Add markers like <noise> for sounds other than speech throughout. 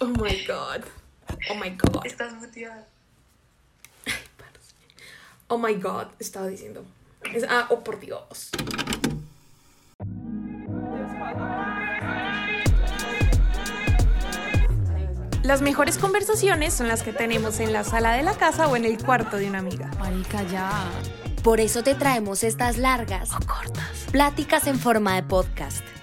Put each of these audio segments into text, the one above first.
Oh my god. Oh my god. Estás motivada. Oh my god, estaba diciendo. Es- ah, oh por Dios. Las mejores conversaciones son las que tenemos en la sala de la casa o en el cuarto de una amiga. Marica, ya. Por eso te traemos estas largas O cortas. pláticas en forma de podcast.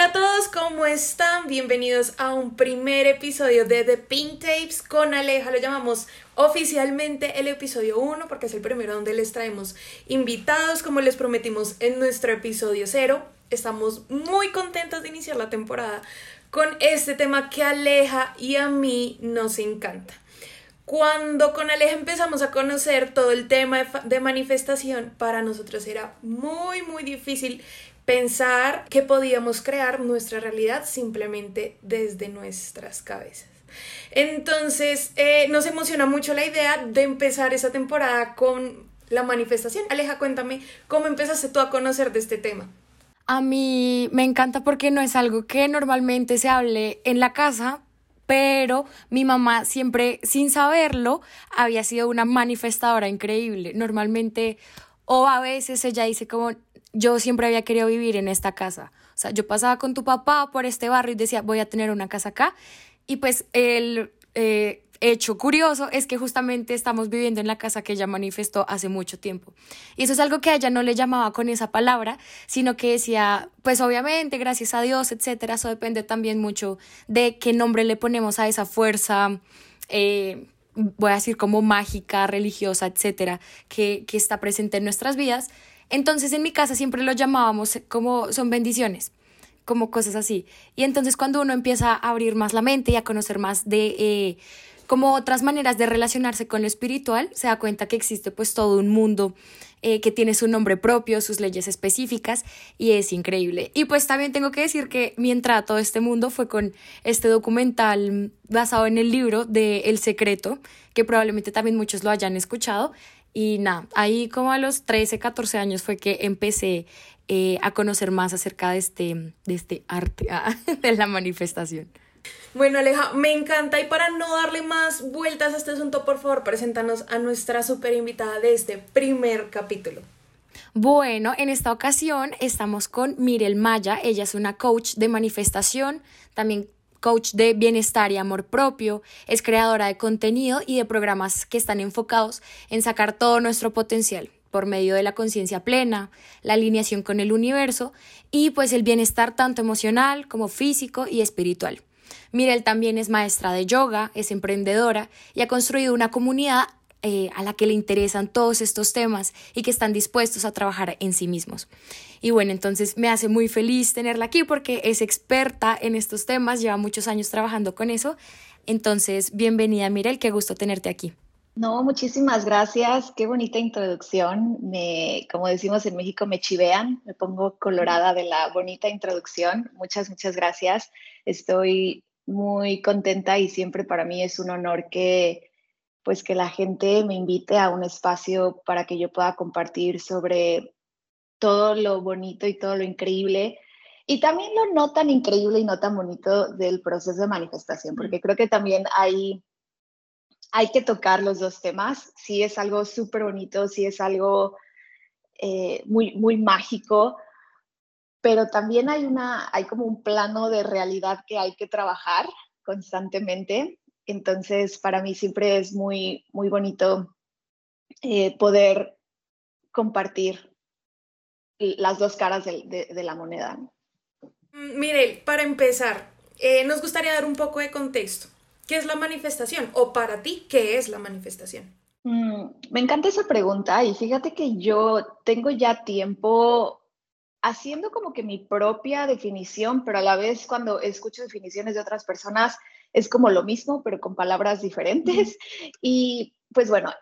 Hola a todos, ¿cómo están? Bienvenidos a un primer episodio de The Pink Tapes con Aleja. Lo llamamos oficialmente el episodio 1 porque es el primero donde les traemos invitados, como les prometimos en nuestro episodio 0. Estamos muy contentos de iniciar la temporada con este tema que Aleja y a mí nos encanta. Cuando con Aleja empezamos a conocer todo el tema de, manifestación, para nosotros era muy, muy difícil pensar que podíamos crear nuestra realidad simplemente desde nuestras cabezas. Entonces, eh, nos emociona mucho la idea de empezar esa temporada con la manifestación. Aleja, cuéntame, ¿cómo empezaste tú a conocer de este tema? A mí me encanta porque no es algo que normalmente se hable en la casa, pero mi mamá siempre, sin saberlo, había sido una manifestadora increíble. Normalmente, o a veces ella dice como, yo siempre había querido vivir en esta casa. O sea, yo pasaba con tu papá por este barrio y decía, voy a tener una casa acá. Y pues el eh, hecho curioso es que justamente estamos viviendo en la casa que ella manifestó hace mucho tiempo. Y eso es algo que a ella no le llamaba con esa palabra, sino que decía, pues obviamente, gracias a Dios, etcétera. Eso depende también mucho de qué nombre le ponemos a esa fuerza. eh, voy a decir como mágica, religiosa, etcétera, que, que está presente en nuestras vidas. Entonces en mi casa siempre lo llamábamos como son bendiciones como cosas así. Y entonces cuando uno empieza a abrir más la mente y a conocer más de eh, como otras maneras de relacionarse con lo espiritual, se da cuenta que existe pues todo un mundo eh, que tiene su nombre propio, sus leyes específicas y es increíble. Y pues también tengo que decir que mi entrada a todo este mundo fue con este documental basado en el libro de El Secreto, que probablemente también muchos lo hayan escuchado. Y nada, ahí como a los 13, 14 años fue que empecé eh, a conocer más acerca de este, de este arte, ah, <laughs> de la manifestación. Bueno, Aleja, me encanta y para no darle más vueltas a este asunto, por favor, preséntanos a nuestra super invitada de este primer capítulo. Bueno, en esta ocasión estamos con Mirel Maya. Ella es una coach de manifestación, también coach de bienestar y amor propio, es creadora de contenido y de programas que están enfocados en sacar todo nuestro potencial por medio de la conciencia plena, la alineación con el universo y pues el bienestar tanto emocional como físico y espiritual. Mirel también es maestra de yoga, es emprendedora y ha construido una comunidad eh, a la que le interesan todos estos temas y que están dispuestos a trabajar en sí mismos. Y bueno, entonces me hace muy feliz tenerla aquí porque es experta en estos temas, lleva muchos años trabajando con eso. Entonces, bienvenida Mirel, qué gusto tenerte aquí. No, muchísimas gracias. Qué bonita introducción. Me, como decimos en México, me chivean. Me pongo colorada de la bonita introducción. Muchas, muchas gracias. Estoy muy contenta y siempre para mí es un honor que, pues que la gente me invite a un espacio para que yo pueda compartir sobre todo lo bonito y todo lo increíble y también lo no tan increíble y no tan bonito del proceso de manifestación, porque creo que también hay, hay que tocar los dos temas. Sí es algo súper bonito, sí es algo eh, muy, muy mágico, pero también hay, una, hay como un plano de realidad que hay que trabajar constantemente. Entonces, para mí siempre es muy, muy bonito eh, poder compartir las dos caras de, la moneda. Mm, Mirel, para empezar, eh, nos gustaría dar un poco de contexto. ¿Qué es la manifestación? O para ti, ¿qué es la manifestación? Mm, me encanta esa pregunta y fíjate que yo tengo ya tiempo haciendo como que mi propia definición, pero a la vez cuando escucho definiciones de otras personas es como lo mismo, pero con palabras diferentes. Y pues bueno,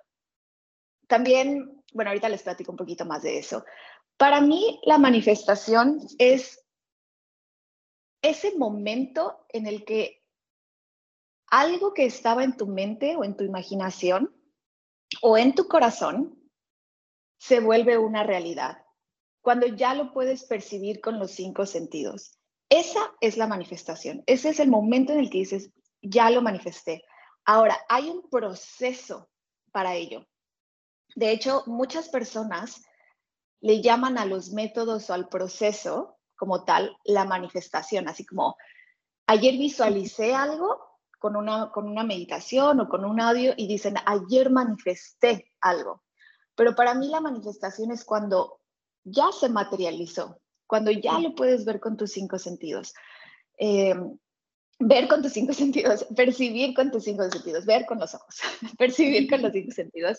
también, bueno, ahorita les platico un poquito más de eso. Para mí, la manifestación es ese momento en el que algo que estaba en tu mente o en tu imaginación o en tu corazón se vuelve una realidad cuando ya lo puedes percibir con los cinco sentidos. Esa es la manifestación. Ese es el momento en el que dices, ya lo manifesté. Ahora, hay un proceso para ello. De hecho, muchas personas le llaman a los métodos o al proceso como tal la manifestación, así como ayer visualicé algo con una, con una meditación o con un audio y dicen, ayer manifesté algo. Pero para mí la manifestación es cuando ya se materializó, cuando ya lo puedes ver con tus cinco sentidos. Eh, ver con tus cinco <laughs> sentidos, percibir con tus cinco sentidos, ver con los ojos, <laughs> percibir con los cinco sentidos.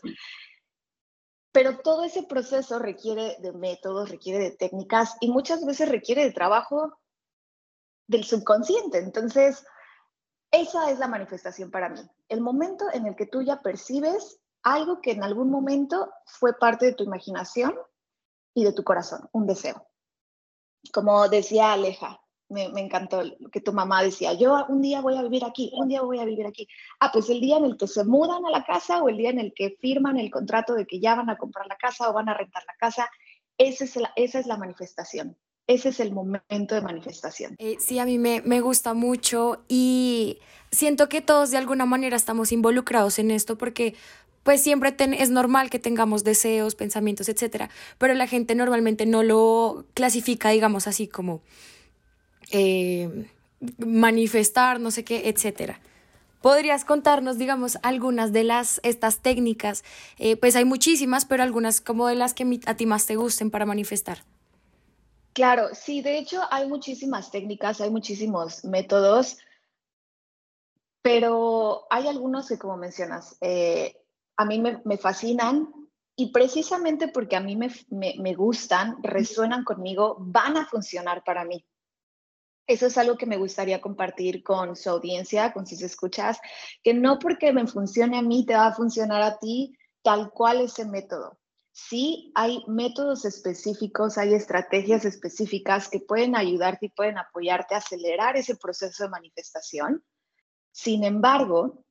Pero todo ese proceso requiere de métodos, requiere de técnicas y muchas veces requiere de trabajo del subconsciente. Entonces, esa es la manifestación para mí. El momento en el que tú ya percibes algo que en algún momento fue parte de tu imaginación y de tu corazón, un deseo. Como decía Aleja, me, encantó lo que tu mamá decía, yo un día voy a vivir aquí, un día voy a vivir aquí. Ah, pues el día en el que se mudan a la casa o el día en el que firman el contrato de que ya van a comprar la casa o van a rentar la casa, esa es la, esa es la manifestación. Ese es el momento de manifestación. Eh, sí, a mí me, me gusta mucho y siento que todos de alguna manera estamos involucrados en esto porque pues siempre es normal que tengamos deseos, pensamientos, etcétera, pero la gente normalmente no lo clasifica, digamos así como eh, manifestar, no sé qué, etcétera. ¿Podrías contarnos, digamos, algunas de las, estas técnicas? Eh, pues hay muchísimas, pero algunas como de las que a ti más te gusten para manifestar. Claro, sí, de hecho hay muchísimas técnicas, hay muchísimos métodos, pero hay algunos que, como mencionas, eh, a mí me, fascinan y precisamente porque a mí me, me, gustan, resuenan conmigo, van a funcionar para mí. Eso es algo que me gustaría compartir con su audiencia, con sus escuchas, que no porque me funcione a mí te va a funcionar a ti tal cual ese método. Sí, hay métodos específicos, hay estrategias específicas que pueden ayudarte y pueden apoyarte a acelerar ese proceso de manifestación. Sin embargo,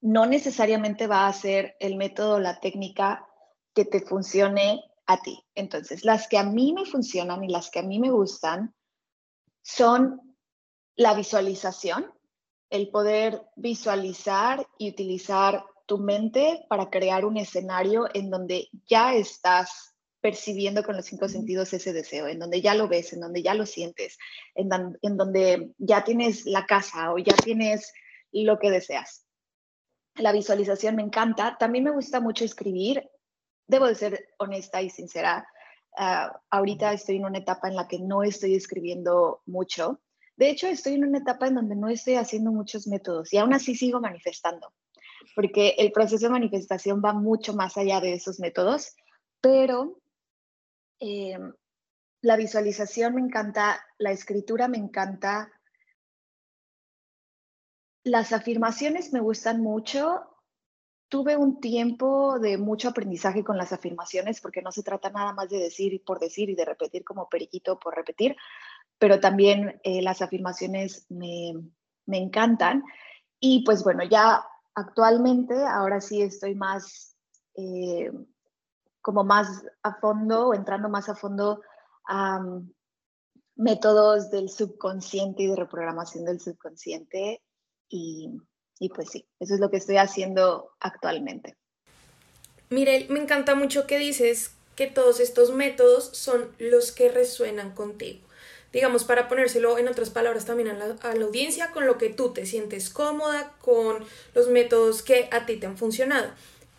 no necesariamente va a ser el método la técnica que te funcione a ti. Entonces, las que a mí me funcionan y las que a mí me gustan son la visualización, el poder visualizar y utilizar tu mente para crear un escenario en donde ya estás percibiendo con los cinco sentidos ese deseo, en donde ya lo ves, en donde ya lo sientes, en, en donde ya tienes la casa o ya tienes lo que deseas la visualización me encanta. También me gusta mucho escribir. Debo de ser honesta y sincera. Ah, ahorita estoy en una etapa en la que no estoy escribiendo mucho. De hecho, estoy en una etapa en donde no estoy haciendo muchos métodos y aún así sigo manifestando, porque el proceso de manifestación va mucho más allá de esos métodos, pero eh, la visualización me encanta, la escritura me encanta, las afirmaciones me gustan mucho. Tuve un tiempo de mucho aprendizaje con las afirmaciones porque no se trata nada más de decir por decir y de repetir como periquito por repetir, pero también eh, las afirmaciones me, me encantan. Y pues bueno, ya actualmente, ahora sí estoy más, eh, como más a fondo, entrando más a fondo a mm, métodos del subconsciente y de reprogramación del subconsciente. Y, y pues sí, eso es lo que estoy haciendo actualmente. Mirel, me encanta mucho que dices que todos estos métodos son los que resuenan contigo. Digamos, para ponérselo en otras palabras también a la, a la, audiencia, con lo que tú te sientes cómoda, con los métodos que a ti te han funcionado.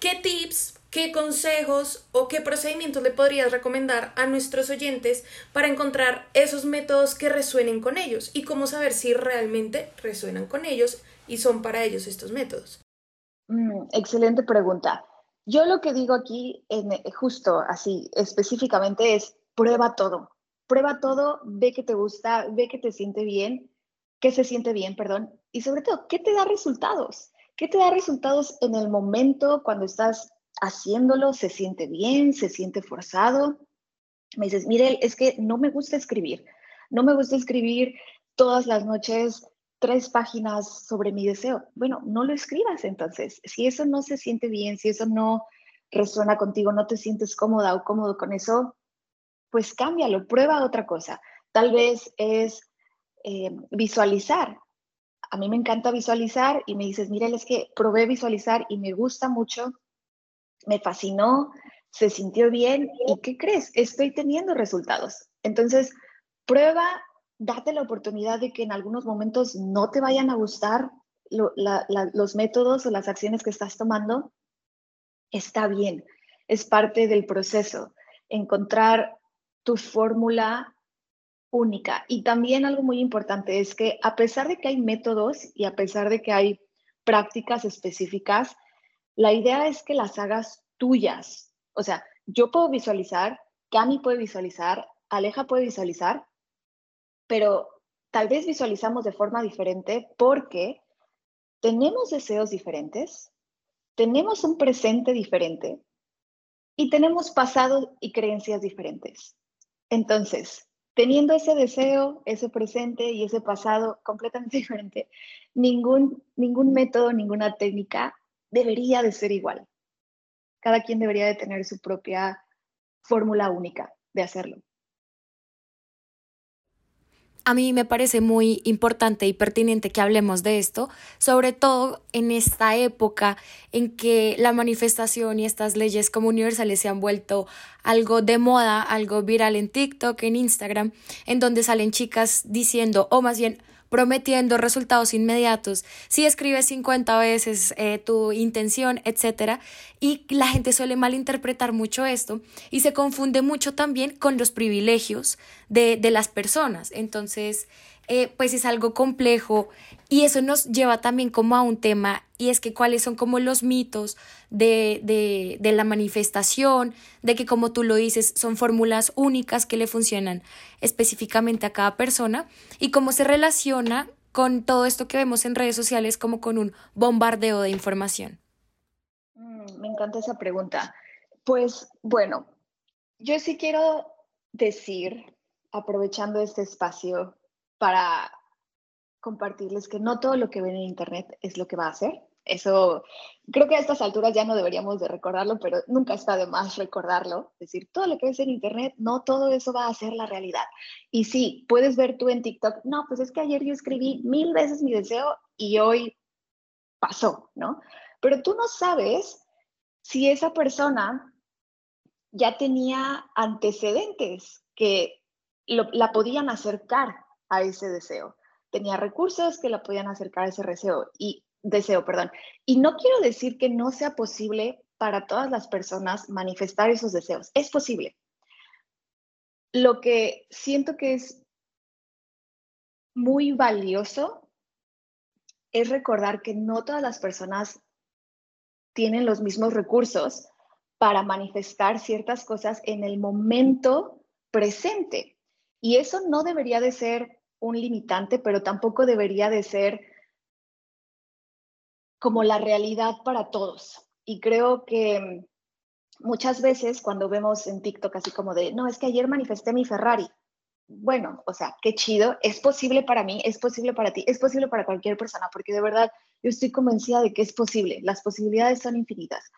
¿Qué tips, qué consejos o qué procedimientos le podrías recomendar a nuestros oyentes para encontrar esos métodos que resuenen con ellos y cómo saber si realmente resuenan con ellos y son para ellos estos métodos? Mm, excelente pregunta. Yo lo que digo aquí, en, eh, justo así, específicamente, es prueba todo. Prueba todo, ve que te gusta, ve que te siente bien, que se siente bien, perdón, y sobre todo, ¿qué te da resultados? ¿Qué te da resultados en el momento cuando estás haciéndolo? ¿Se siente bien? ¿Se siente forzado? Me dices, mire, es que no me gusta escribir. No me gusta escribir todas las noches tres páginas sobre mi deseo. Bueno, no lo escribas entonces. Si eso no se siente bien, si eso no resuena contigo, no te sientes cómoda o cómodo con eso, pues cámbialo, prueba otra cosa. Tal vez es eh, visualizar. A mí me encanta visualizar y me dices, mira, es que probé visualizar y me gusta mucho, me fascinó, se sintió bien y ¿qué crees? Estoy teniendo resultados. Entonces, prueba date la oportunidad de que en algunos momentos no te vayan a gustar los métodos o las acciones que estás tomando. Está bien, es parte del proceso. Encontrar tu fórmula única. Y también algo muy importante es que a pesar de que hay métodos y a pesar de que hay prácticas específicas, la idea es que las hagas tuyas. O sea, yo puedo visualizar, Cami puede visualizar, Aleja puede visualizar, pero tal vez visualizamos de forma diferente porque tenemos deseos diferentes, tenemos un presente diferente y tenemos pasado y creencias diferentes. Entonces, teniendo ese deseo, ese presente y ese pasado completamente <laughs> diferente, ningún, ningún método, ninguna técnica debería de ser igual. Cada quien debería de tener su propia fórmula única de hacerlo. A mí me parece muy importante y pertinente que hablemos de esto, sobre todo en esta época en que la manifestación y estas leyes como universales se han vuelto algo de moda, algo viral en TikTok, en Instagram, en donde salen chicas diciendo, o más bien prometiendo resultados inmediatos, si escribes 50 veces eh, tu intención, etc. Y la gente suele malinterpretar mucho esto y se confunde mucho también con los privilegios de, de las personas. Entonces, eh, pues es algo complejo y eso nos lleva también como a un tema y es que cuáles son como los mitos de, de, de la manifestación, de que como tú lo dices son fórmulas únicas que le funcionan específicamente a cada persona y cómo se relaciona con todo esto que vemos en redes sociales como con un bombardeo de información. Mm, me encanta esa pregunta. Pues bueno, yo sí quiero decir, aprovechando este espacio, para compartirles que no todo lo que ven en Internet es lo que va a hacer. Eso creo que a estas alturas ya no deberíamos de recordarlo, pero nunca está de más recordarlo. Es decir, todo lo que ves en Internet, no todo eso va a ser la realidad. Y sí, puedes ver tú en TikTok, no, pues es que ayer yo escribí mil veces mi deseo y hoy pasó, ¿no? Pero tú no sabes si esa persona ya tenía antecedentes que la podían acercar a ese deseo. Tenía recursos que la podían acercar a ese deseo y deseo, perdón. Y no quiero decir que no sea posible para todas las personas manifestar esos deseos. Es posible. Lo que siento que es muy valioso es recordar que no todas las personas tienen los mismos recursos para manifestar ciertas cosas en el momento presente. Y eso no debería de ser un limitante, pero tampoco debería de ser como la realidad para todos. Y creo que muchas veces cuando vemos en TikTok así como de, no, es que ayer manifesté mi Ferrari. Bueno, o sea, qué chido, es posible para mí, es posible para ti, es posible para cualquier persona, porque de verdad Yo estoy convencida de que es posible, las posibilidades son infinitas,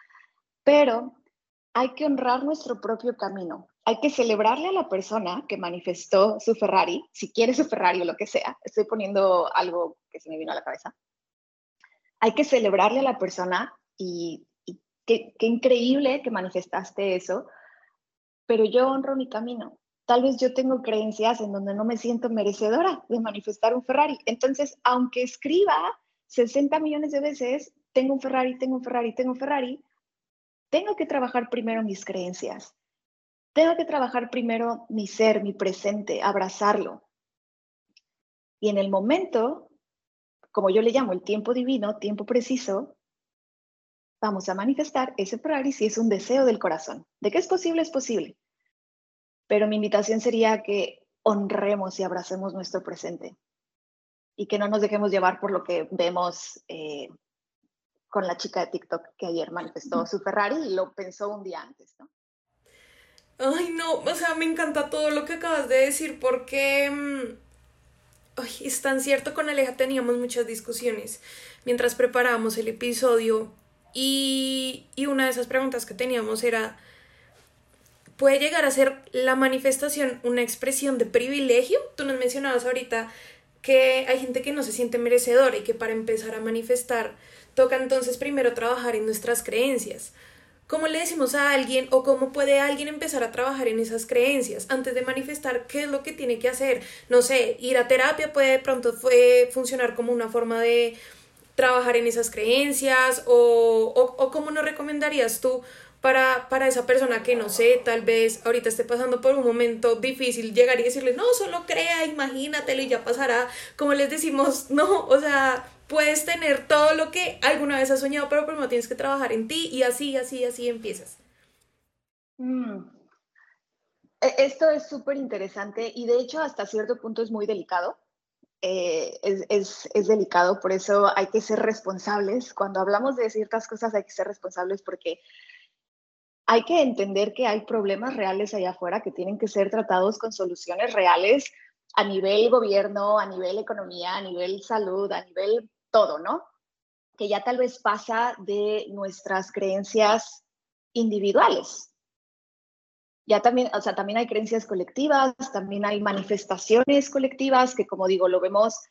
pero hay que honrar nuestro propio camino. Hay que celebrarle a la persona que manifestó su Ferrari, si quiere su Ferrari o lo que sea. Estoy poniendo algo que se me vino a la cabeza. Hay que celebrarle a la persona y, qué, increíble que manifestaste eso, pero yo honro mi camino. Tal vez yo tengo creencias en donde no me siento merecedora de manifestar un Ferrari. Entonces, aunque escriba 60 millones de veces, tengo un Ferrari, tengo un Ferrari, tengo un Ferrari, tengo que trabajar primero mis creencias. Tengo que trabajar primero mi ser, mi presente, abrazarlo. Y en el momento, como yo le llamo el tiempo divino, tiempo preciso, vamos a manifestar ese Ferrari si es un deseo del corazón. ¿De qué es posible? Es posible. Pero mi invitación sería que honremos y abracemos nuestro presente y que no nos dejemos llevar por lo que vemos eh, con la chica de TikTok que ayer manifestó su Ferrari y lo pensó un día antes, ¿no? Ay, no, o sea, me encanta todo lo que acabas de decir porque mm, ay, es tan cierto, con Aleja teníamos muchas discusiones mientras preparábamos el episodio y, y una de esas preguntas que teníamos era, ¿puede llegar a ser la manifestación una expresión de privilegio? Tú nos mencionabas ahorita que hay gente que no se siente merecedora y que para empezar a manifestar toca entonces primero trabajar en nuestras creencias. ¿Cómo le decimos a alguien o cómo puede alguien empezar a trabajar en esas creencias antes de manifestar qué es lo que tiene que hacer? No sé, ir a terapia puede de pronto fue funcionar como una forma de trabajar en esas creencias o, o, o cómo nos recomendarías tú para, para esa persona que no sé, tal vez ahorita esté pasando por un momento difícil, llegar y decirle, no, solo crea, imagínatelo y ya pasará. Como les decimos, <laughs> no, o sea, puedes tener todo lo que alguna vez has soñado, pero primero tienes que trabajar en ti y así, así, así empiezas. Mm. E, esto es súper interesante y de hecho hasta cierto punto es muy delicado. Eh, es, es, es, delicado, por eso hay que ser responsables. Cuando hablamos de ciertas cosas hay que ser responsables porque hay que entender que hay problemas reales allá afuera que tienen que ser tratados con soluciones reales a nivel gobierno, a nivel economía, a nivel salud, a nivel todo, ¿no? Que ya tal vez pasa de nuestras creencias individuales. Ya también, o sea, también hay creencias colectivas, también hay manifestaciones colectivas que, como digo, lo vemos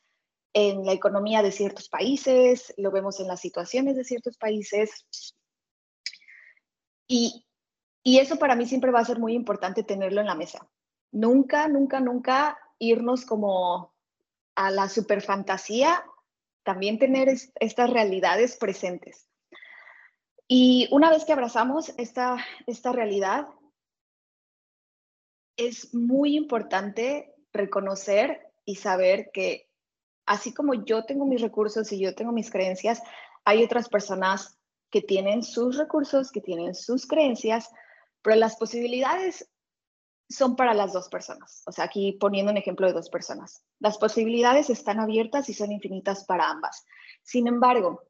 en la economía de ciertos países, lo vemos en las situaciones de ciertos países. Y, y eso para mí siempre va a ser muy importante tenerlo en la mesa. Nunca, nunca, nunca irnos como a la superfantasía, también tener estas realidades presentes. Y una vez que abrazamos esta, esta realidad, es muy importante reconocer y saber que así como yo tengo mis recursos y yo tengo mis creencias, hay otras personas que tienen sus recursos, que tienen sus creencias, pero las posibilidades son para las dos personas. O sea, aquí poniendo un ejemplo de dos personas. Las posibilidades están abiertas y son infinitas para ambas. Sin embargo,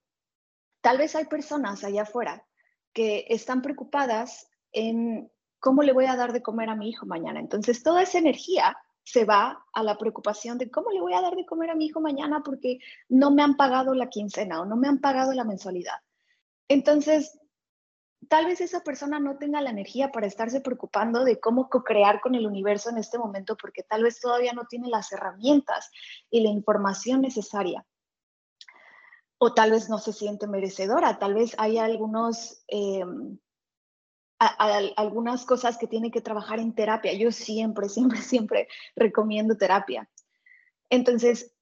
tal vez hay personas allá afuera que están preocupadas en cómo le voy a dar de comer a mi hijo mañana. Entonces, toda esa energía se va a la preocupación de cómo le voy a dar de comer a mi hijo mañana porque no me han pagado la quincena o no me han pagado la mensualidad. Entonces, tal vez esa persona no tenga la energía para estarse preocupando de cómo co-crear con el universo en este momento porque tal vez todavía no tiene las herramientas y la información necesaria. O tal vez no se siente merecedora, tal vez hay algunos, em, algunas cosas que tiene que trabajar en terapia. Yo siempre, <laughs> siempre, siempre recomiendo terapia. Entonces,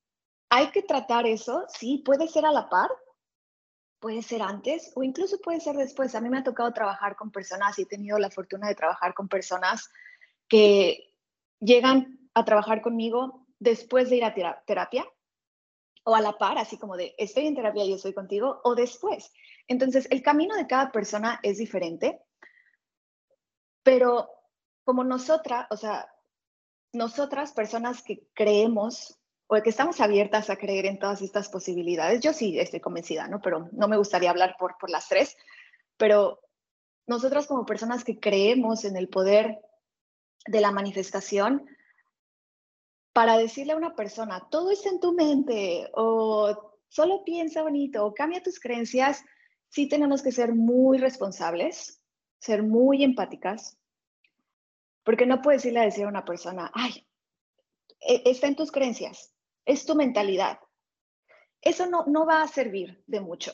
hay que tratar eso, sí, puede ser a la par, puede ser antes o incluso puede ser después. A mí me ha tocado trabajar con personas y he tenido la fortuna de trabajar con personas que llegan a trabajar conmigo después de ir a terapia o a la par, así como de estoy en terapia y estoy contigo, o después. Entonces, el camino de cada persona es diferente, pero como nosotras, o sea, nosotras, personas que creemos o que estamos abiertas a creer en todas estas posibilidades. Yo sí estoy convencida, ¿no? Pero no me gustaría hablar por, por las tres, pero nosotros como personas que creemos en el poder de la manifestación, para decirle a una persona, todo está en tu mente, o solo piensa bonito o cambia tus creencias, sí tenemos que ser muy responsables, ser muy empáticas, porque no puedes irle a decir a una persona, ay, e, está en tus creencias, es tu mentalidad. Eso no, no va a servir de mucho.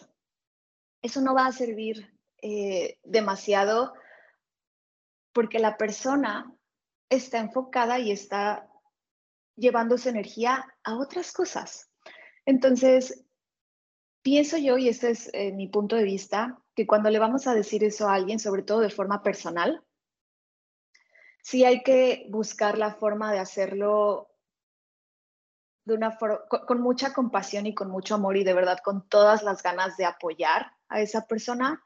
Eso no va a servir eh, demasiado porque la persona está enfocada y está llevando su energía a otras cosas. Entonces, pienso yo, y este es eh, mi punto de vista, que cuando le vamos a decir eso a alguien, sobre todo de forma personal, sí hay que buscar la forma de hacerlo de una con, mucha compasión y con mucho amor y de verdad con todas las ganas de apoyar a esa persona,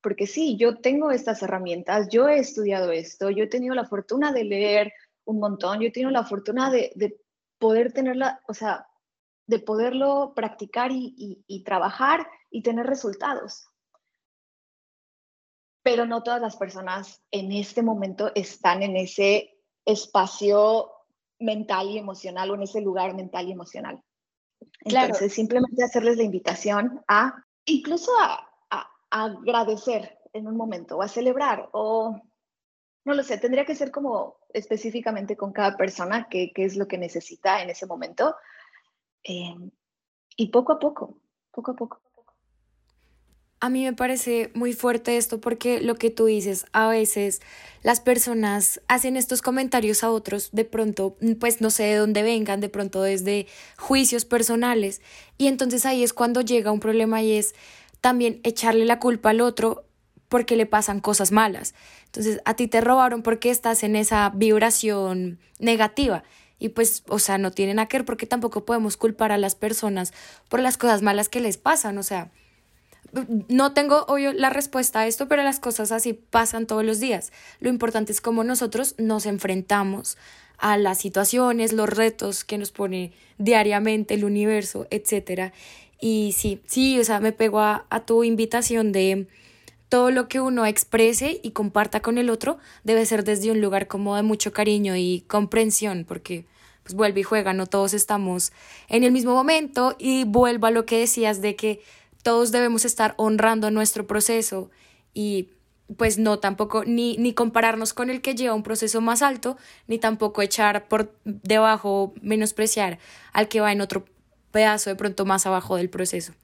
porque sí, yo tengo estas herramientas, yo he estudiado esto, yo he tenido la fortuna de leer un montón, yo he tenido la fortuna de, de poder tenerla, o sea, de poderlo practicar y, trabajar y tener resultados. Pero no todas las personas en este momento están en ese espacio mental y emocional o en ese lugar mental y emocional. Entonces, simplemente hacerles la invitación a incluso a, agradecer en un momento o a celebrar o no lo sé, tendría que ser como específicamente con cada persona qué, qué es lo que necesita en ese momento, eh, y poco a poco, poco a poco. A mí me parece muy fuerte esto porque lo que tú dices, a veces las personas hacen estos comentarios a otros, de pronto, pues no sé de dónde vengan, de pronto desde juicios personales, y entonces ahí es cuando llega un problema y es también echarle la culpa al otro porque le pasan cosas malas. Entonces, a ti te robaron porque estás en esa vibración negativa y pues, o sea, no tiene nada que ver porque tampoco podemos culpar a las personas por las cosas malas que les pasan, o sea, no tengo obvio la respuesta a esto, pero las cosas así pasan todos los días. Lo importante es cómo nosotros nos enfrentamos a las situaciones, los retos que nos pone diariamente el universo, etcétera. Y sí, sí, o sea, me pego a, a tu invitación de todo lo que uno exprese y comparta con el otro debe ser desde un lugar como de mucho cariño y comprensión, porque pues vuelve y juega, no todos estamos en el mismo momento y vuelvo a lo que decías de que todos debemos estar honrando nuestro proceso y pues no tampoco ni, ni compararnos con el que lleva un proceso más alto, ni tampoco echar por debajo, menospreciar al que va en otro pedazo de pronto más abajo del proceso.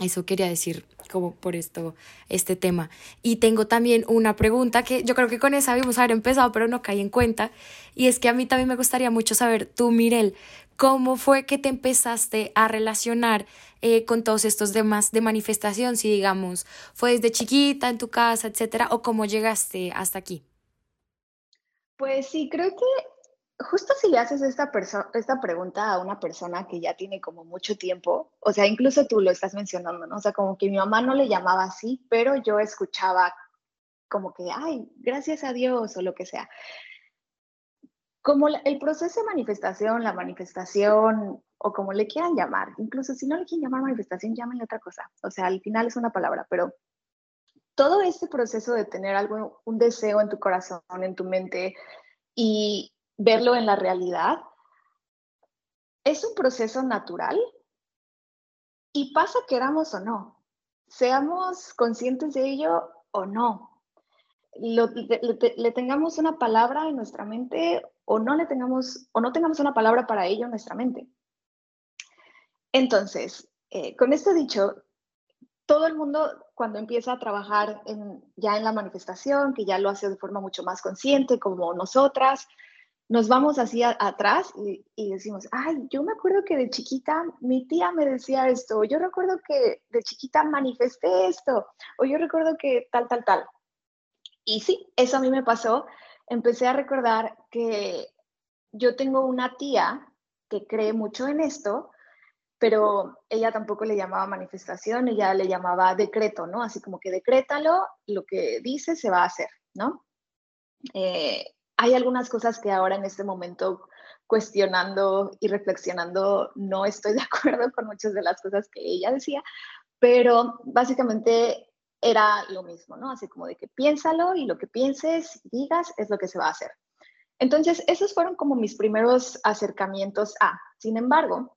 Eso quería decir como por esto, este tema. Y tengo también una pregunta que yo creo que con esa habíamos haber empezado, pero no caí en cuenta. Y es que a mí también me gustaría mucho saber, tú, Mirel, ¿cómo fue que te empezaste a relacionar eh, con todos estos demás de manifestación? Si digamos, fue desde chiquita, en tu casa, etcétera, o cómo llegaste hasta aquí. Pues sí, creo que justo si le haces esta, esta pregunta a una persona que ya tiene como mucho tiempo, o sea, incluso tú lo estás mencionando, ¿no? O sea, como que mi mamá no le llamaba así, pero yo escuchaba como que, ay, gracias a Dios o lo que sea. Como el proceso de manifestación, la manifestación, o como le quieran llamar, incluso si no le quieren llamar manifestación, llámenle otra cosa. O sea, al final es una palabra, pero todo este proceso de tener algo, un deseo en tu corazón, en tu mente, y, verlo en la realidad, es un proceso natural y pasa queramos o no, seamos conscientes de ello o no, le, tengamos una palabra en nuestra mente o no le tengamos o no tengamos una palabra para ello en nuestra mente. Entonces, eh, con esto dicho, todo el mundo cuando empieza a trabajar ya en la manifestación, que ya lo hace de forma mucho más consciente, como nosotras, nos vamos así atrás y, decimos, ay, yo me acuerdo que de chiquita mi tía me decía esto, yo recuerdo que de chiquita manifesté esto, o yo recuerdo que tal, tal, tal. Y sí, eso a mí me pasó. Empecé a recordar que yo tengo una tía que cree mucho en esto, pero ella tampoco le llamaba manifestación, ella le llamaba decreto, ¿no? Así como que decrétalo, lo que dice se va a hacer, ¿no? Eh, hay algunas cosas que ahora en este momento cuestionando y reflexionando no estoy de <laughs> acuerdo con muchas de las cosas que ella decía, pero básicamente era lo mismo, ¿no? Así como de que piénsalo y lo que pienses, digas, es lo que se va a hacer. Entonces, esos fueron como mis primeros acercamientos a. Sin embargo,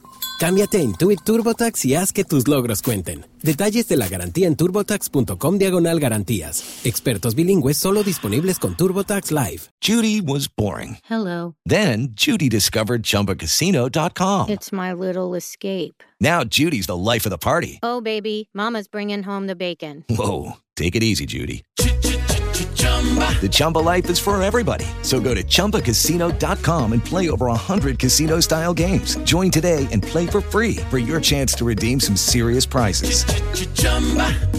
Cámbiate a Intuit TurboTax y haz que tus logros cuenten. Detalles de la garantía en turbotax.com diagonal garantías. Expertos bilingües solo disponibles con TurboTax Live. Judy was boring. Hello. Then Judy discovered chumbacasino.com. It's my little escape. Now Judy's the life of the party. Oh, baby, Mama's bringing home the bacon. Whoa. Take it easy, Judy. The Chumba life is for everybody. So go to ChumbaCasino.com and play over 100 casino style games. Join today and play for free for your chance to redeem some serious prizes.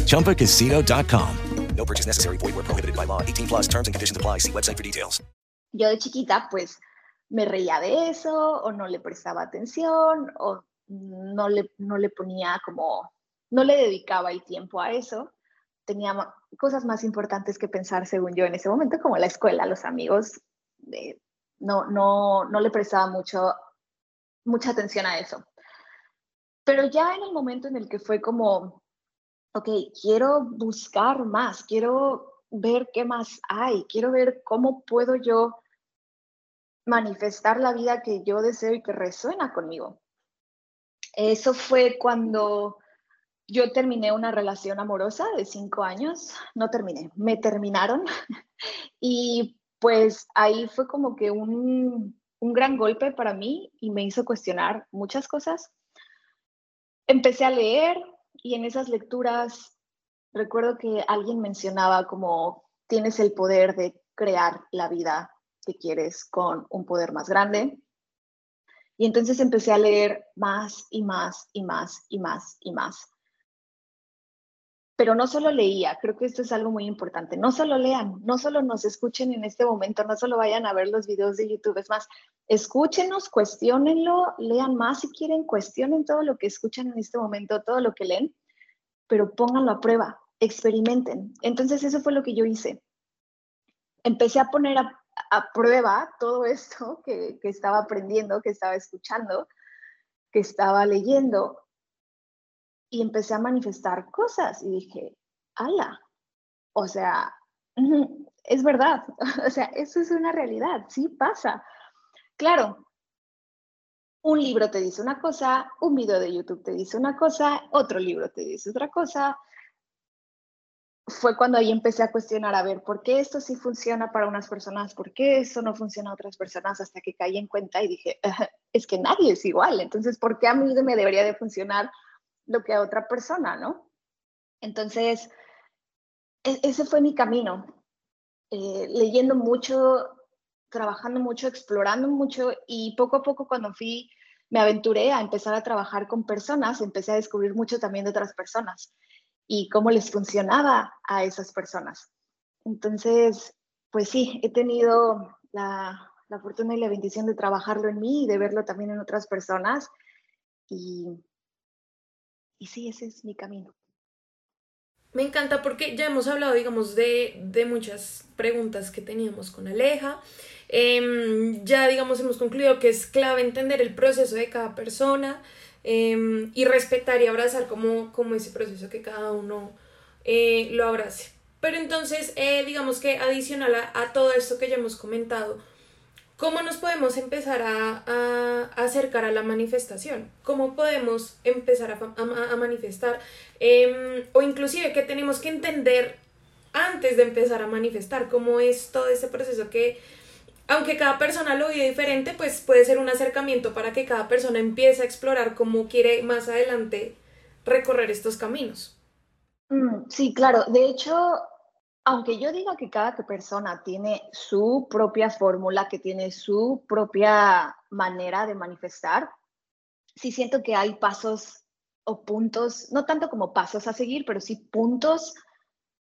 ChumbaCasino.com. No purchase necessary. Void where prohibited by law. 18 plus terms and conditions apply. See website for details. Yo de chiquita, pues, me reía de eso, o no le prestaba atención, o no le, no le ponía como, no le dedicaba el tiempo a eso. Tenía cosas más importantes que pensar, según yo, en ese momento, como la escuela, los amigos. no, no, no le prestaba mucho, mucha atención a eso. Pero ya en el momento en el que fue como, ok, quiero buscar más, quiero ver qué más hay, quiero ver cómo puedo yo manifestar la vida que yo deseo y que resuena conmigo. Eso fue cuando yo terminé una relación amorosa de cinco años, no terminé, me terminaron <laughs> y pues ahí fue como que un, un gran golpe para mí y me hizo cuestionar muchas cosas. Empecé a leer y en esas lecturas recuerdo que alguien mencionaba como tienes el poder de crear la vida que quieres con un poder más grande. Y entonces empecé a leer más y más y más y más y más pero no solo leía, creo que esto es algo muy importante, no solo lean, no solo nos escuchen en este momento, no solo vayan a ver los videos de YouTube, es más, escúchenos, cuestionenlo, lean más si quieren, cuestionen todo lo que escuchan en este momento, todo lo que leen, pero pónganlo a prueba, experimenten. Entonces eso fue lo que yo hice. Empecé a poner a, prueba todo esto que, que estaba aprendiendo, que estaba escuchando, que estaba leyendo y empecé a manifestar cosas y dije, ala, o sea, es verdad, <laughs> o sea, eso es una realidad, sí pasa. Claro, un libro te dice una cosa, un video de YouTube te dice una cosa, otro libro te dice otra cosa. Fue cuando ahí empecé a cuestionar, a ver, ¿por qué esto sí funciona para unas personas? ¿Por qué eso no funciona a otras personas? Hasta que caí en cuenta y dije, <laughs> es que nadie es igual, entonces, ¿por qué a mí me debería de funcionar lo que a otra persona, ¿no? Entonces, e-, ese fue mi camino, eh, leyendo mucho, trabajando mucho, explorando mucho y poco a poco cuando fui, me aventuré a empezar a trabajar con personas, empecé a descubrir mucho también de otras personas y cómo les funcionaba a esas personas. Entonces, pues sí, he tenido la, la fortuna y la bendición de trabajarlo en mí y de verlo también en otras personas. Y, y sí, ese es mi camino. Me encanta porque ya hemos hablado, digamos, de, de muchas preguntas que teníamos con Aleja. Em, ya, digamos, hemos concluido que es clave entender el proceso de cada persona em, y respetar y abrazar como, como ese proceso que cada uno eh, lo abrace. Pero entonces, eh, digamos que adicional a todo esto que ya hemos comentado, ¿Cómo nos podemos empezar a, acercar a la manifestación? ¿Cómo podemos empezar a, manifestar? Em, o inclusive qué tenemos que entender antes de empezar a manifestar, cómo es todo ese proceso que, aunque cada persona lo vive diferente, pues puede ser un acercamiento para que cada persona empiece a explorar cómo quiere más adelante recorrer estos caminos. Mm, sí, claro. De hecho, aunque yo diga que cada persona tiene su propia fórmula, que tiene su propia manera de manifestar, sí siento que hay pasos o puntos, no tanto como pasos a seguir, pero sí puntos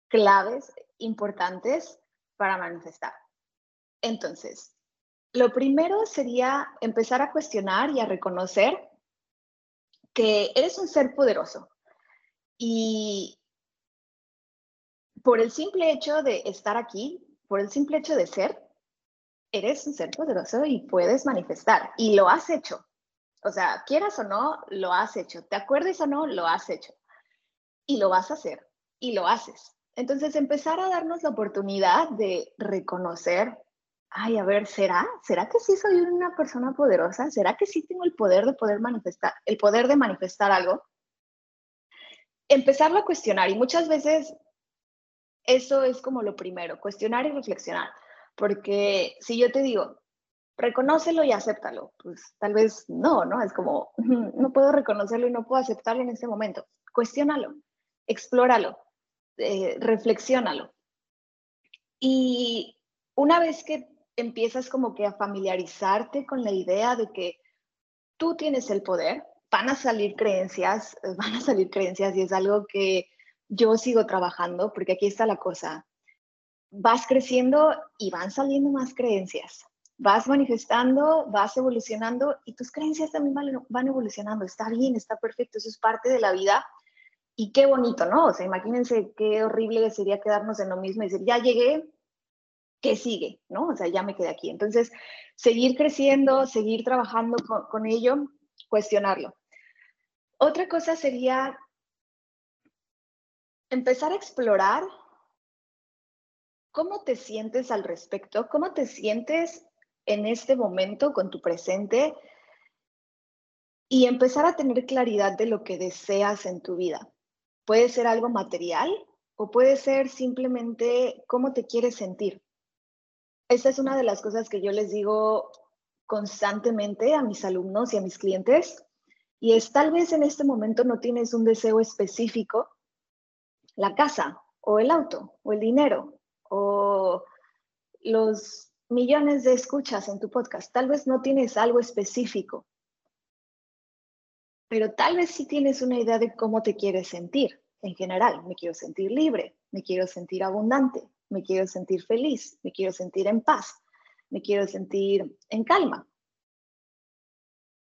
claves importantes para manifestar. Entonces, lo primero sería empezar a cuestionar y a reconocer que eres un ser poderoso y por el simple hecho de estar aquí, por el simple hecho de ser, eres un ser poderoso y puedes manifestar. Y lo has hecho. O sea, quieras o no, lo has hecho. Te acuerdes o no, lo has hecho. Y lo vas a hacer. Y lo haces. Entonces, empezar a darnos la oportunidad de reconocer, ay, a ver, ¿será? ¿Será que sí soy una persona poderosa? ¿Será que sí tengo el poder de poder manifestar, el poder de manifestar algo? Empezarlo a cuestionar y muchas veces eso es como lo primero, cuestionar y reflexionar. Porque si yo te digo, reconócelo y acéptalo, pues tal vez no, ¿no? Es como, no puedo reconocerlo y no puedo aceptarlo en este momento. Cuestiónalo, explóralo, eh, reflexiónalo. Y una vez que empiezas como que a familiarizarte con la idea de que tú tienes el poder, van a salir creencias, <laughs> van a salir creencias y es algo que yo sigo trabajando porque aquí está la cosa vas creciendo y van saliendo más creencias. Vas manifestando, vas evolucionando y tus creencias también van, evolucionando. Está bien, está perfecto, eso es parte de la vida. Y qué bonito, ¿no? O sea, imagínense qué horrible sería quedarnos en lo mismo y decir, ya llegué, ¿qué sigue? ¿No? O sea, ya me quedé aquí. Entonces, seguir creciendo, seguir trabajando con, ello, cuestionarlo. Otra cosa sería empezar a explorar ¿Cómo te sientes al respecto? ¿Cómo te sientes en este momento con tu presente? Y empezar a tener claridad de lo que deseas en tu vida. Puede ser algo material o puede ser simplemente cómo te quieres sentir. Esa es una de las cosas que yo les digo constantemente a mis alumnos y a mis clientes. Y es tal vez en este momento no tienes un deseo específico, la casa o el auto o el dinero o los millones de escuchas en tu podcast. Tal vez no tienes algo específico, pero tal vez sí tienes una idea de cómo te quieres sentir en general. Me quiero sentir libre, me quiero sentir abundante, me quiero sentir feliz, me quiero sentir en paz, me quiero sentir en calma.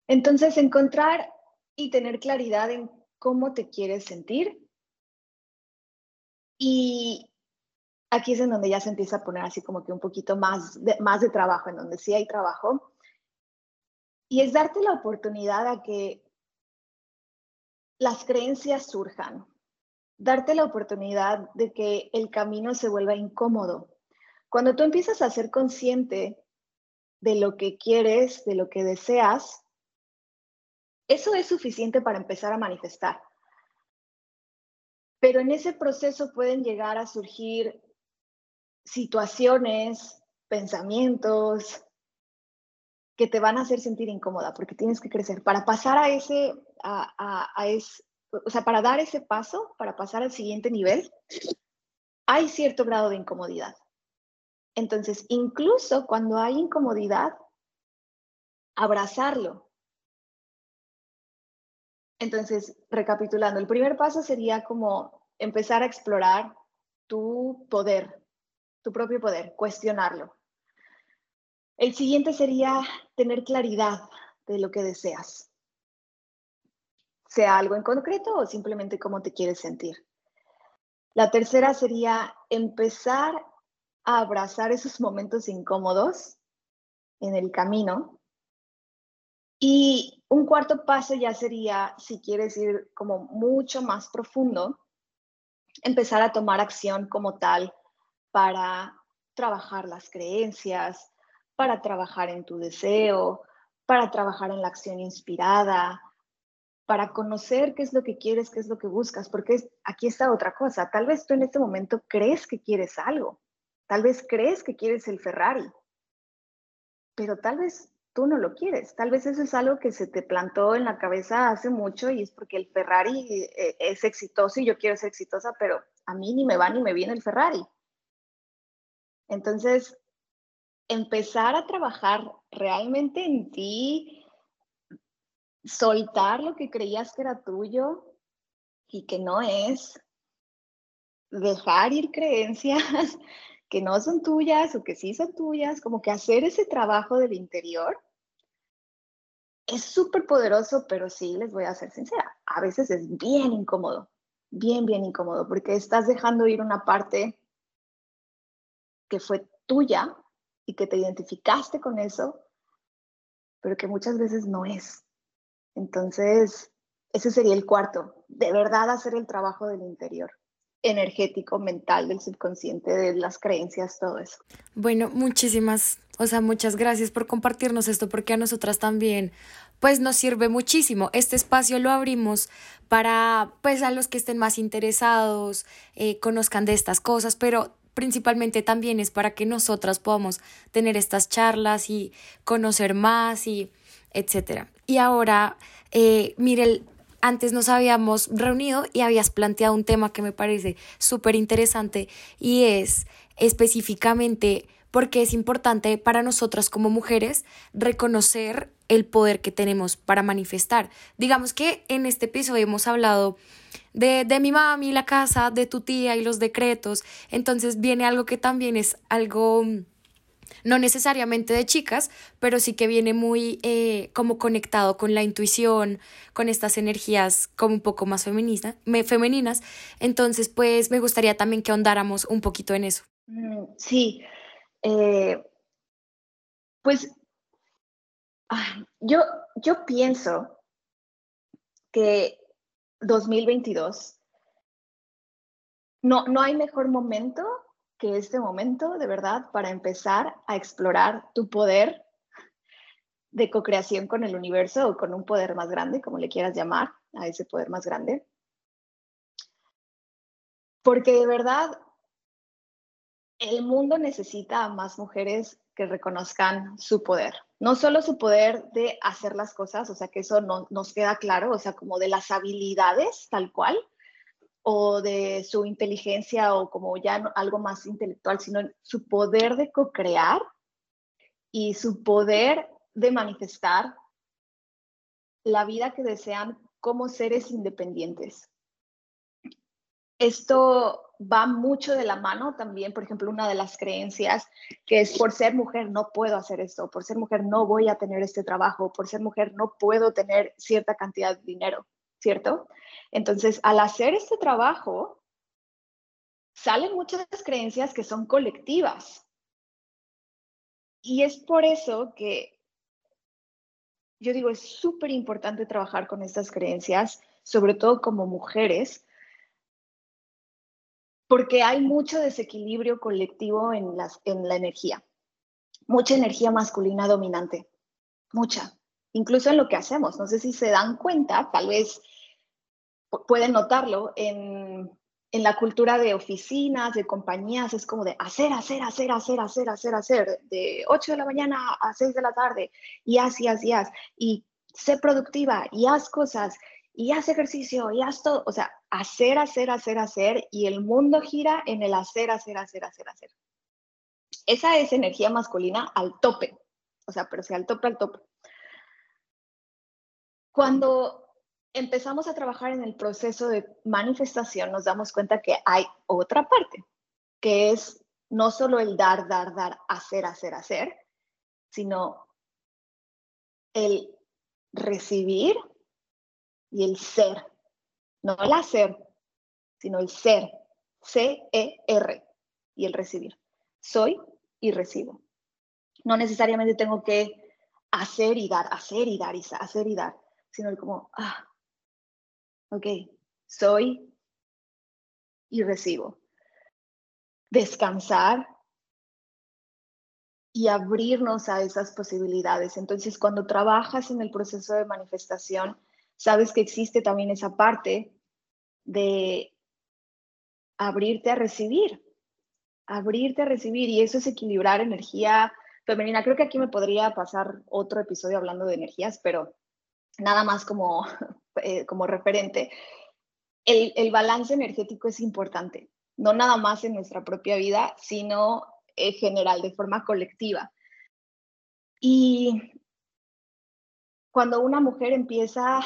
Entonces, encontrar y tener claridad en cómo te quieres sentir y aquí es en donde ya se empieza a poner así como que un poquito más de, más de trabajo, en donde sí hay trabajo. Y es darte la oportunidad a que las creencias surjan, darte la oportunidad de que el camino se vuelva incómodo. Cuando tú empiezas a ser consciente de lo que quieres, de lo que deseas, eso es suficiente para empezar a manifestar. Pero en ese proceso pueden llegar a surgir situaciones, pensamientos que te van a hacer sentir incómoda porque tienes que crecer. Para pasar a ese, a, o sea, para dar ese paso, para pasar al siguiente nivel, hay cierto grado de incomodidad. Entonces, incluso cuando hay incomodidad, abrazarlo. Entonces, recapitulando, el primer paso sería como empezar a explorar tu poder, tu propio poder, cuestionarlo. El siguiente sería tener claridad de lo que deseas, sea algo en concreto o simplemente cómo te quieres sentir. La tercera sería empezar a abrazar esos momentos incómodos en el camino. Y un cuarto paso ya sería, si quieres ir como mucho más profundo, empezar a tomar acción como tal para trabajar las creencias, para trabajar en tu deseo, para trabajar en la acción inspirada, para conocer qué es lo que quieres, qué es lo que buscas, porque aquí está otra cosa. Tal vez tú en este momento crees que quieres algo, tal vez crees que quieres el Ferrari, pero tal vez tú no lo quieres, tal vez eso es algo que se te plantó en la cabeza hace mucho y es porque el Ferrari eh, es exitoso y yo quiero ser exitosa, pero a mí ni me va ni me viene el Ferrari. Entonces, empezar a trabajar realmente en ti, soltar lo que creías que era tuyo y que no es, dejar ir creencias <laughs> que no son tuyas o que sí son tuyas, como que hacer ese trabajo del interior es súper poderoso, pero sí, les voy a ser sincera, a veces es bien incómodo, bien, bien incómodo, porque estás dejando ir una parte que fue tuya y que te identificaste con eso, pero que muchas veces no es. Entonces, ese sería el cuarto, de verdad hacer el trabajo del interior energético, mental, del subconsciente, de las creencias, todo eso. Bueno, muchísimas, o sea, muchas gracias por compartirnos esto porque a nosotras también pues nos sirve muchísimo. Este espacio lo abrimos para pues a los que estén más interesados, eh, conozcan de estas cosas, pero principalmente también es para que nosotras podamos tener estas charlas y conocer más y etcétera. Y ahora, eh, mire, antes nos habíamos reunido y habías planteado un tema que me parece súper interesante y es específicamente porque es importante para nosotras como mujeres reconocer el poder que tenemos para manifestar. Digamos que en este episodio hemos hablado de, de mi mami, la casa, de tu tía y los decretos, entonces viene algo que también es algo no necesariamente de chicas, pero sí que viene muy eh, como conectado con la intuición, con estas energías como un poco más femeninas. Entonces, pues me gustaría también que ahondáramos un poquito en eso. Mm, sí, eh, pues yo, yo pienso que 2022 no, no hay mejor momento que este momento, de verdad, para empezar a explorar tu poder de co-creación con el universo o con un poder más grande, como le quieras llamar, a ese poder más grande. Porque de verdad, el mundo necesita a más mujeres que reconozcan su poder. No solo su poder de hacer las cosas, o sea, que eso no, nos queda claro, o sea, como de las habilidades tal cual, o de su inteligencia o como ya algo más intelectual, sino su poder de co-crear y su poder de manifestar la vida que desean como seres independientes. Esto va mucho de la mano también, por ejemplo, una de las creencias que es por ser mujer no puedo hacer esto, por ser mujer no voy a tener este trabajo, por ser mujer no puedo tener cierta cantidad de dinero, ¿cierto? Entonces, al hacer este trabajo, salen muchas creencias que son colectivas. Y es por eso que yo digo, es súper importante trabajar con estas creencias, sobre todo como mujeres, porque hay mucho desequilibrio colectivo en, las, en la energía, mucha energía masculina dominante, mucha, incluso en lo que hacemos. No sé si se dan cuenta, tal vez pueden notarlo en, en la cultura de oficinas, de compañías, es como de hacer, hacer, hacer, hacer, hacer, hacer, hacer, de 8 de la mañana a 6 de la tarde, y haz, y haz, y haz, y sé productiva, y haz cosas, y haz ejercicio, y haz todo, o sea, hacer, hacer, hacer, hacer, y el mundo gira en el hacer, hacer, hacer, hacer, hacer. Esa es energía masculina al tope, o sea, pero sea al tope, al tope. Cuando empezamos a trabajar en el proceso de manifestación, nos damos cuenta que hay otra parte, que es no solo el dar, dar, dar, hacer, hacer, hacer, sino el recibir y el ser. No el hacer, sino el ser. C-E-R y el recibir. Soy y recibo. No necesariamente tengo que hacer y dar, hacer y dar y hacer y dar, sino como, ah, Ok, soy y recibo. Descansar y abrirnos a esas posibilidades. Entonces, cuando trabajas en el proceso de manifestación, sabes que existe también esa parte de abrirte a recibir, abrirte a recibir, y eso es equilibrar energía femenina. Creo que aquí me podría pasar otro episodio hablando de energías, pero nada más como <laughs> eh, como referente, el, balance energético es importante, no nada más en nuestra propia vida, sino en general, de forma colectiva. Y cuando una mujer empieza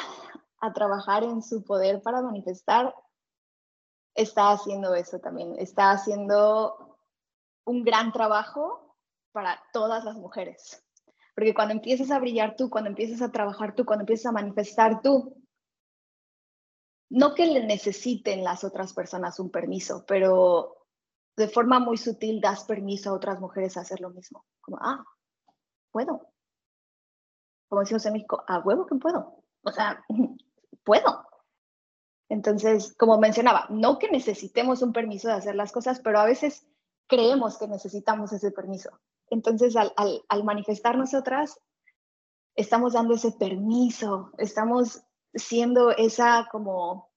a trabajar en su poder para manifestar, está haciendo eso también, está haciendo un gran trabajo para todas las mujeres. Porque cuando empiezas a brillar tú, cuando empiezas a trabajar tú, cuando empiezas a manifestar tú, no que le necesiten las otras personas un permiso, pero de forma muy sutil das permiso a otras mujeres a hacer lo mismo. Como, ah, puedo. Como decimos en México, a huevo que puedo. O sea, <laughs> puedo. Entonces, como mencionaba, no que necesitemos un permiso de hacer las cosas, pero a veces creemos que necesitamos ese permiso. Entonces, al, al, manifestar nosotras, estamos dando ese permiso, estamos siendo esa como,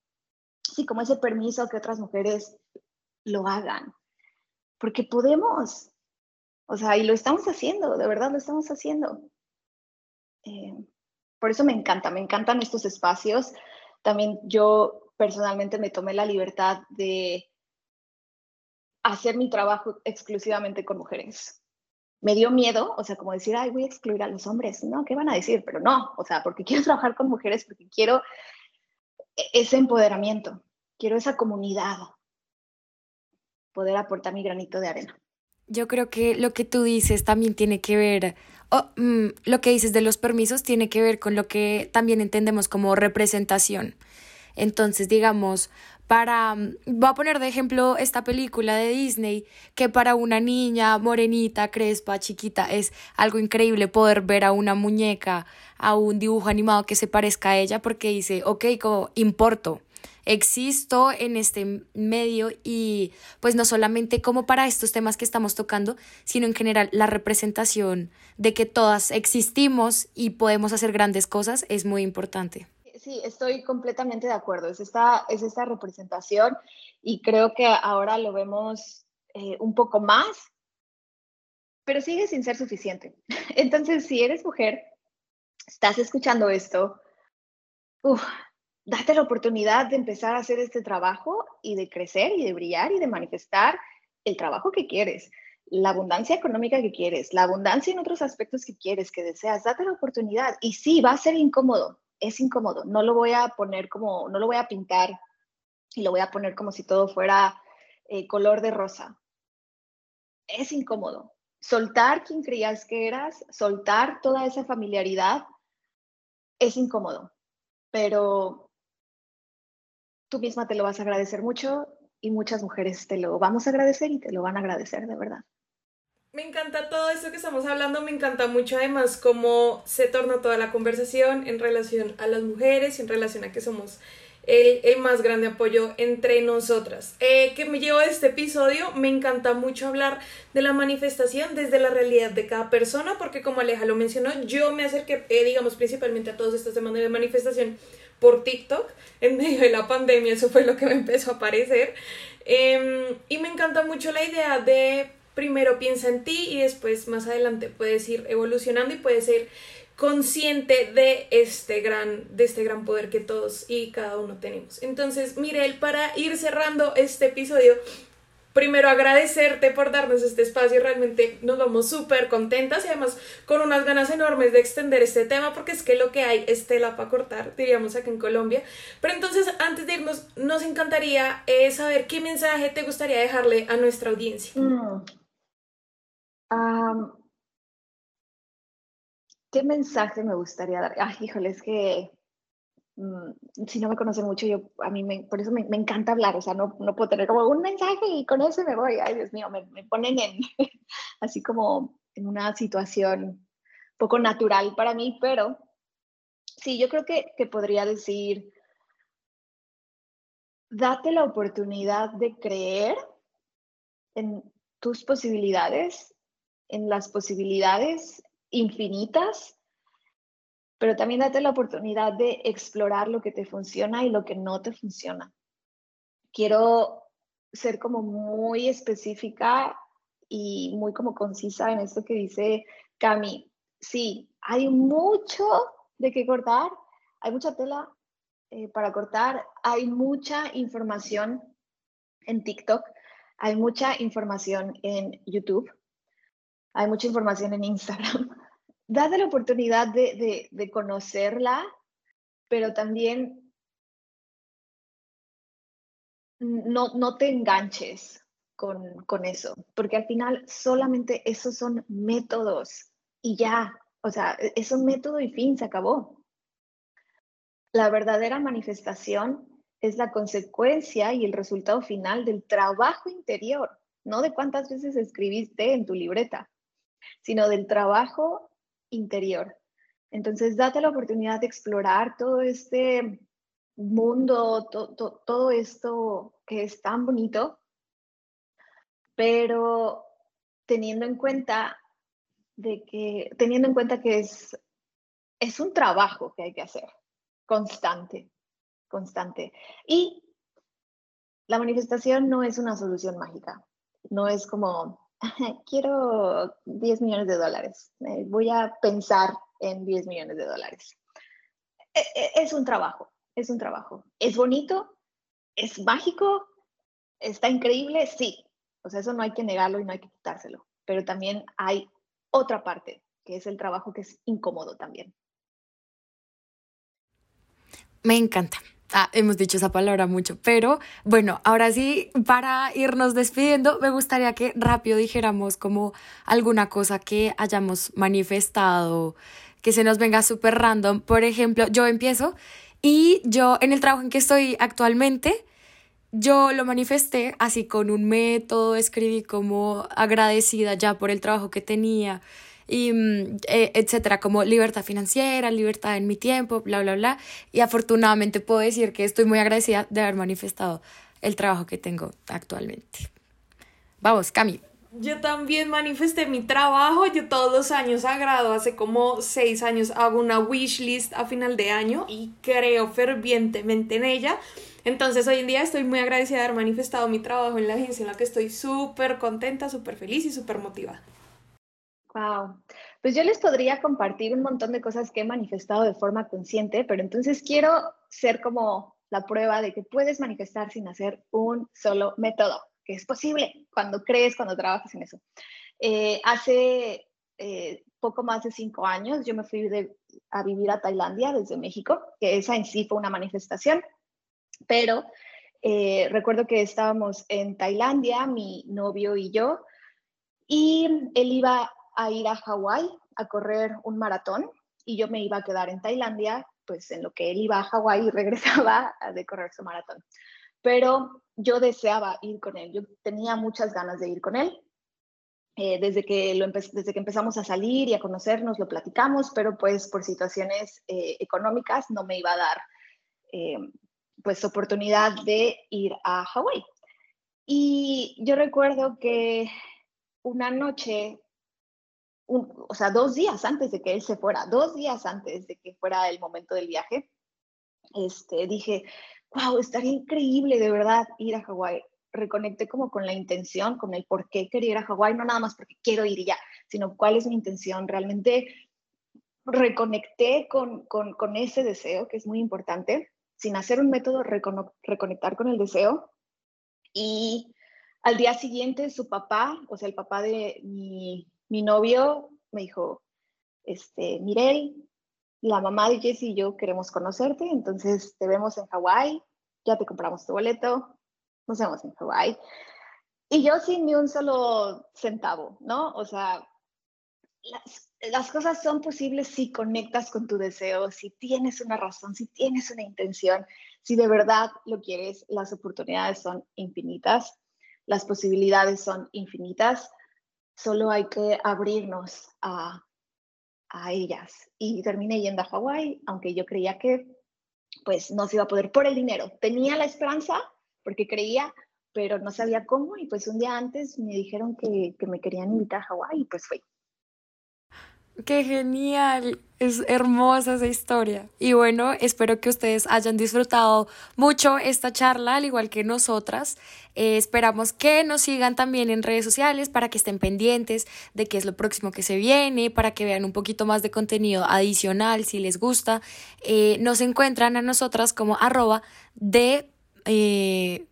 sí, como ese permiso que otras mujeres lo hagan, porque podemos, o sea, y lo estamos haciendo, de verdad lo estamos haciendo. Eh, por eso me encanta, me encantan estos espacios. También yo personalmente me tomé la libertad de hacer mi trabajo exclusivamente con mujeres. Me dio miedo, o sea, como decir, ay, voy a excluir a los hombres, ¿no? ¿Qué van a decir? Pero no, o sea, porque quiero <laughs> trabajar con mujeres, porque quiero e-, ese empoderamiento, quiero esa comunidad, poder aportar mi granito de arena. Yo creo que lo que tú dices también tiene que ver, oh, lo que dices de los permisos tiene que ver con lo que también entendemos como representación. Entonces, digamos, para, mm, voy a poner de ejemplo esta película de Disney, que para una niña morenita, crespa, chiquita, es algo increíble poder ver a una muñeca, a un dibujo animado que se parezca a ella, porque dice, ok, como importo, existo en este medio y pues no solamente como para estos temas que estamos tocando, sino en general la representación de que todas existimos y podemos hacer grandes cosas es muy importante sí, estoy completamente de acuerdo. Es esta, es esta representación y creo que ahora lo vemos eh, un poco más, pero sigue sin ser suficiente. <laughs> Entonces, si eres mujer, estás escuchando esto, date la oportunidad de empezar a hacer este trabajo y de crecer y de brillar y de manifestar el trabajo que quieres, la abundancia económica que quieres, la abundancia en otros aspectos que quieres, que deseas, date la oportunidad. Y sí, va a ser incómodo, es incómodo. No lo voy a poner como, no lo voy a pintar y lo voy a poner como si todo fuera eh, color de rosa. Es incómodo. Soltar quien creías que eras, soltar toda esa familiaridad, es incómodo. Pero tú misma te lo vas a agradecer mucho y muchas mujeres te lo vamos a agradecer y te lo van a agradecer de verdad. Me encanta todo esto que estamos hablando, me encanta mucho además cómo se torna toda la conversación en relación a las mujeres y en relación a que somos el, el más grande apoyo entre nosotras. Eh, que me llevo de este episodio, me encanta mucho hablar de la manifestación desde la realidad de cada persona, porque como Aleja lo mencionó, yo me acerqué, eh, digamos, principalmente a todos estos temas de manifestación por TikTok, en medio de la pandemia, eso fue lo que me empezó a aparecer. Em, y me encanta mucho la idea de primero piensa en ti y después más adelante puedes ir evolucionando y puedes ser consciente de este gran de este gran poder que todos y cada uno tenemos. Entonces, Mirel, para ir cerrando este episodio, primero agradecerte por darnos este espacio, realmente nos vamos súper contentas y además con unas ganas enormes de extender este tema porque es que lo que hay es tela para cortar, diríamos acá en Colombia. Pero entonces, antes de irnos, nos encantaría eh, saber qué mensaje te gustaría dejarle a nuestra audiencia. Mm. ¿Qué mensaje me gustaría dar? Ay, híjole, es que mm, si no me conocen mucho, yo a mí me, por eso me, encanta hablar, o sea, no, no puedo tener como un mensaje y con eso me voy. Ay, Dios mío, me, me ponen en <laughs> así como en una situación poco natural para mí, pero sí, yo creo que, que podría decir, date la oportunidad de creer en tus posibilidades en las posibilidades infinitas, pero también date la oportunidad de explorar lo que te funciona y lo que no te funciona. Quiero ser como muy específica y muy como concisa en esto que dice Cami. Sí, hay mucho de qué cortar, hay mucha tela eh, para cortar, hay mucha información en TikTok, hay mucha información en YouTube, hay mucha información en Instagram. <laughs> Date la oportunidad de, conocerla, pero también no, no te enganches con, con, eso, porque al final solamente esos son métodos y ya, o sea, e, es un método y fin, se acabó. La verdadera manifestación es la consecuencia y el resultado final del trabajo interior no de cuántas veces escribiste en tu libreta, sino del trabajo interior. Entonces, date la oportunidad de explorar todo este mundo, todo esto que es tan bonito, pero teniendo en cuenta de que, teniendo en cuenta que es, es un trabajo que hay que hacer, constante, constante. Y la manifestación no es una solución mágica, no es como, <laughs> quiero 10 millones de dólares, eh, voy a pensar en 10 millones de dólares. E, e, es un trabajo, es un trabajo. ¿Es bonito? ¿Es mágico? ¿Está increíble? Sí. O sea, eso no hay que negarlo y no hay que quitárselo. Pero también hay otra parte, que es el trabajo que es incómodo también. Me encanta. Ah, hemos dicho esa palabra mucho, pero bueno, ahora sí, para irnos despidiendo, me gustaría que rápido dijéramos como alguna cosa que hayamos manifestado, que se nos venga súper random. Por ejemplo, yo empiezo y yo en el trabajo en que estoy actualmente, yo lo manifesté así con un método, escribí como agradecida ya por el trabajo que tenía y mm, e, etcétera, como libertad financiera, libertad en mi tiempo, bla, bla, bla. Y afortunadamente puedo decir que estoy muy agradecida de haber manifestado el trabajo que tengo actualmente. Vamos, Cami. Yo también manifesté mi trabajo. Yo todos los años sagrado, hace como seis años, hago una wish list a final de año y creo fervientemente en ella. Entonces hoy en día estoy muy agradecida de haber manifestado mi trabajo en la agencia en la que estoy súper contenta, súper feliz y súper motivada. Wow. Pues yo les podría compartir un montón de cosas que he manifestado de forma consciente, pero entonces quiero ser como la prueba de que puedes manifestar sin hacer un solo método, que es posible cuando crees, cuando trabajas en eso. Eh, hace eh, poco más de cinco años yo me fui a vivir a Tailandia desde México, que esa en sí fue una manifestación, pero eh, recuerdo que estábamos en Tailandia, mi novio y yo, y él iba a ir a Hawái a correr un maratón y yo me iba a quedar en Tailandia, pues en lo que él iba a Hawái y <laughs> regresaba a de correr su maratón. Pero yo deseaba ir con él, yo tenía muchas ganas de ir con él. Eh, desde, que lo desde que empezamos a salir y a conocernos, lo platicamos, pero pues por situaciones eh, económicas no me iba a dar eh, pues oportunidad de ir a Hawái. Y yo recuerdo que una noche o sea, dos días antes de que él se fuera, dos días antes de que fuera el momento del viaje, este, dije, wow, estaría increíble de verdad ir a Hawái. Reconecté como con la intención, con el por qué quería ir a Hawái, no nada más porque quiero ir ya, sino cuál es mi intención. Realmente reconecté con, con, con ese deseo, que es muy importante, sin hacer un método, reconectar con el deseo. Y al día siguiente, su papá, o sea, el papá de mi, mi novio me dijo, este, Mirel, la mamá de Jesse y yo queremos conocerte, entonces te vemos en Hawái, ya te compramos tu boleto, nos vemos en Hawái. Y yo sin ni un solo centavo, ¿no? O sea, las, las, cosas son posibles si conectas con tu deseo, si tienes una razón, si tienes una intención, si de verdad lo quieres, las oportunidades son infinitas, las posibilidades son infinitas solo hay que abrirnos a, a ellas. Y terminé yendo a Hawái, aunque yo creía que pues no se iba a poder por el dinero. Tenía la esperanza porque creía, pero no sabía cómo y pues un día antes me dijeron que, que me querían invitar a Hawái y pues fui. Qué genial, es hermosa esa historia. Y bueno, espero que ustedes hayan disfrutado mucho esta charla, al igual que nosotras. Eh, esperamos que nos sigan también en redes sociales para que estén pendientes de qué es lo próximo que se viene, para que vean un poquito más de contenido adicional si les gusta. Eh, nos encuentran a nosotras como arroba de eh.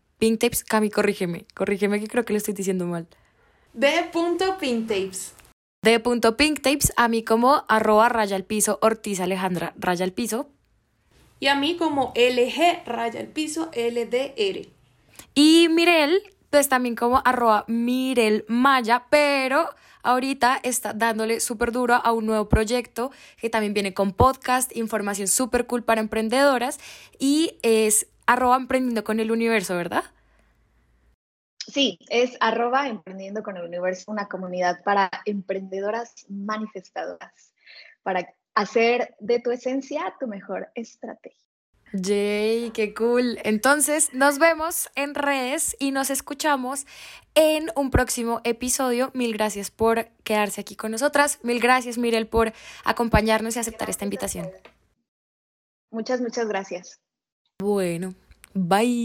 Cami, corrígeme, corrígeme que creo que lo estoy diciendo mal. De de punto pink tapes a mí como arroba raya al piso Ortiz Alejandra raya al piso. Y a mí como LG raya al piso LDR. Y Mirel, pues también como arroba Mirel Maya, pero ahorita está dándole súper duro a un nuevo proyecto que también viene con podcast, información súper cool para emprendedoras y es arroba emprendiendo con el universo, ¿verdad? Sí, es arroba emprendiendo con el universo, una comunidad para emprendedoras manifestadoras, para hacer de tu esencia tu mejor estrategia. Jay, qué cool. Entonces, nos vemos en redes y nos escuchamos en un próximo episodio. Mil gracias por quedarse aquí con nosotras. Mil gracias, Mirel, por acompañarnos y aceptar esta invitación. Muchas, muchas gracias. Bueno, bye.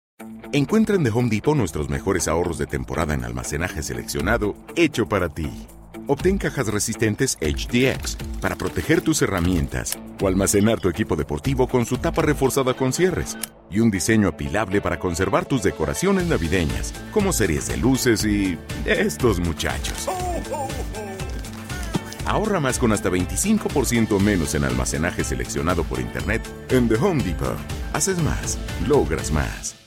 Encuentra en The Home Depot nuestros mejores ahorros de temporada en almacenaje seleccionado, hecho para ti. Obtén cajas resistentes HDX para proteger tus herramientas o almacenar tu equipo deportivo con su tapa reforzada con cierres y un diseño apilable para conservar tus decoraciones navideñas, como series de luces y estos muchachos. Ahorra más con hasta 25% menos en almacenaje seleccionado por Internet en The Home Depot. Haces más, logras más.